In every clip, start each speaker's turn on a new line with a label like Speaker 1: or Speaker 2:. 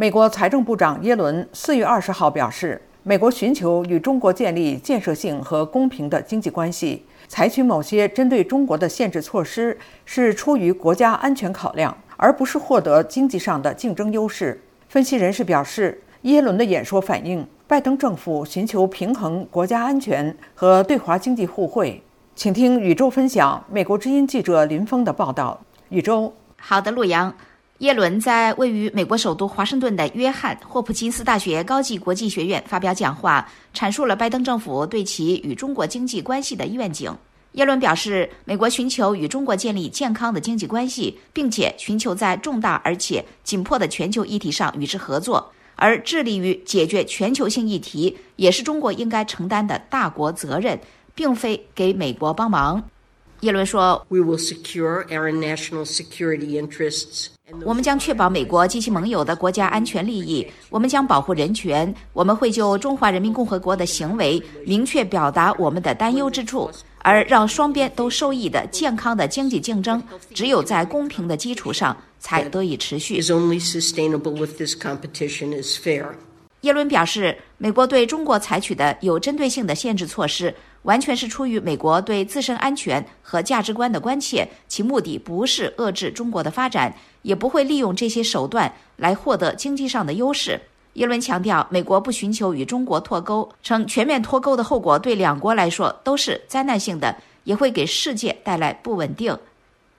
Speaker 1: 美国财政部长耶伦四月二十号表示，美国寻求与中国建立建设性和公平的经济关系，采取某些针对中国的限制措施是出于国家安全考量，而不是获得经济上的竞争优势。分析人士表示，耶伦的演说反映拜登政府寻求平衡国家安全和对华经济互惠。请听宇宙分享美国之音记者林峰的报道。宇宙，
Speaker 2: 好的，陆阳。耶伦在位于美国首都华盛顿的约翰霍普金斯大学高级国际学院发表讲话，阐述了拜登政府对其与中国经济关系的愿景。耶伦表示，美国寻求与中国建立健康的经济关系，并且寻求在重大而且紧迫的全球议题上与之合作，而致力于解决全球性议题也是中国应该承担的大国责任。并非给美国帮忙，耶伦说：“我们将确保美国及其盟友的国家安全利益，我们将保护人权，我们会就中华人民共和国的行为明确表达我们的担忧之处，而让双边都受益的健康的经济竞争，只有在公平的基础上才得以持续。”耶伦表示，美国对中国采取的有针对性的限制措施，完全是出于美国对自身安全和价值观的关切，其目的不是遏制中国的发展，也不会利用这些手段来获得经济上的优势。耶伦强调，美国不寻求与中国脱钩，称全面脱钩的后果对两国来说都是灾难性的，也会给世界带来不稳定。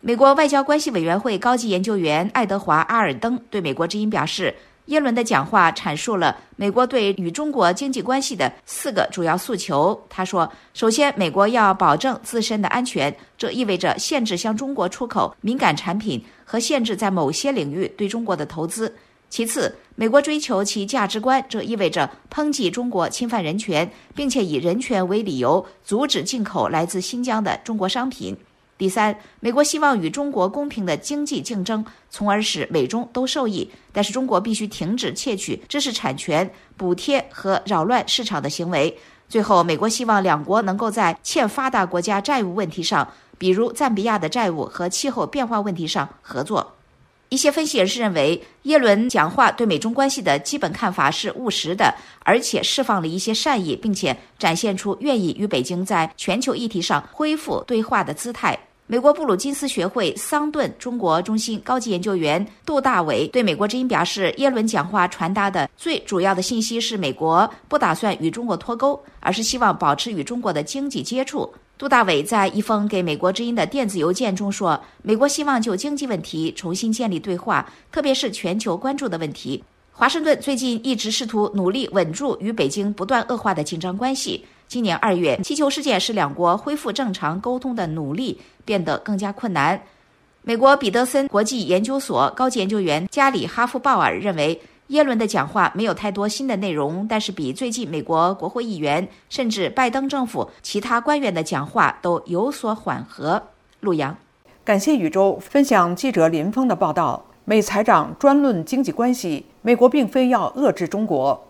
Speaker 2: 美国外交关系委员会高级研究员爱德华·阿尔登对美国之音表示。耶伦的讲话阐述了美国对与中国经济关系的四个主要诉求。他说：“首先，美国要保证自身的安全，这意味着限制向中国出口敏感产品和限制在某些领域对中国的投资。其次，美国追求其价值观，这意味着抨击中国侵犯人权，并且以人权为理由阻止进口来自新疆的中国商品。”第三，美国希望与中国公平的经济竞争，从而使美中都受益。但是，中国必须停止窃取知识产权、补贴和扰乱市场的行为。最后，美国希望两国能够在欠发达国家债务问题上，比如赞比亚的债务和气候变化问题上合作。一些分析人士认为，耶伦讲话对美中关系的基本看法是务实的，而且释放了一些善意，并且展现出愿意与北京在全球议题上恢复对话的姿态。美国布鲁金斯学会桑顿中国中心高级研究员杜大伟对美国之音表示，耶伦讲话传达的最主要的信息是，美国不打算与中国脱钩，而是希望保持与中国的经济接触。杜大伟在一封给美国之音的电子邮件中说，美国希望就经济问题重新建立对话，特别是全球关注的问题。华盛顿最近一直试图努力稳住与北京不断恶化的紧张关系。今年二月，气球事件使两国恢复正常沟通的努力变得更加困难。美国彼得森国际研究所高级研究员加里哈夫鲍尔认为，耶伦的讲话没有太多新的内容，但是比最近美国国会议员甚至拜登政府其他官员的讲话都有所缓和。陆阳，
Speaker 1: 感谢宇宙分享记者林峰的报道。美财长专论经济关系，美国并非要遏制中国。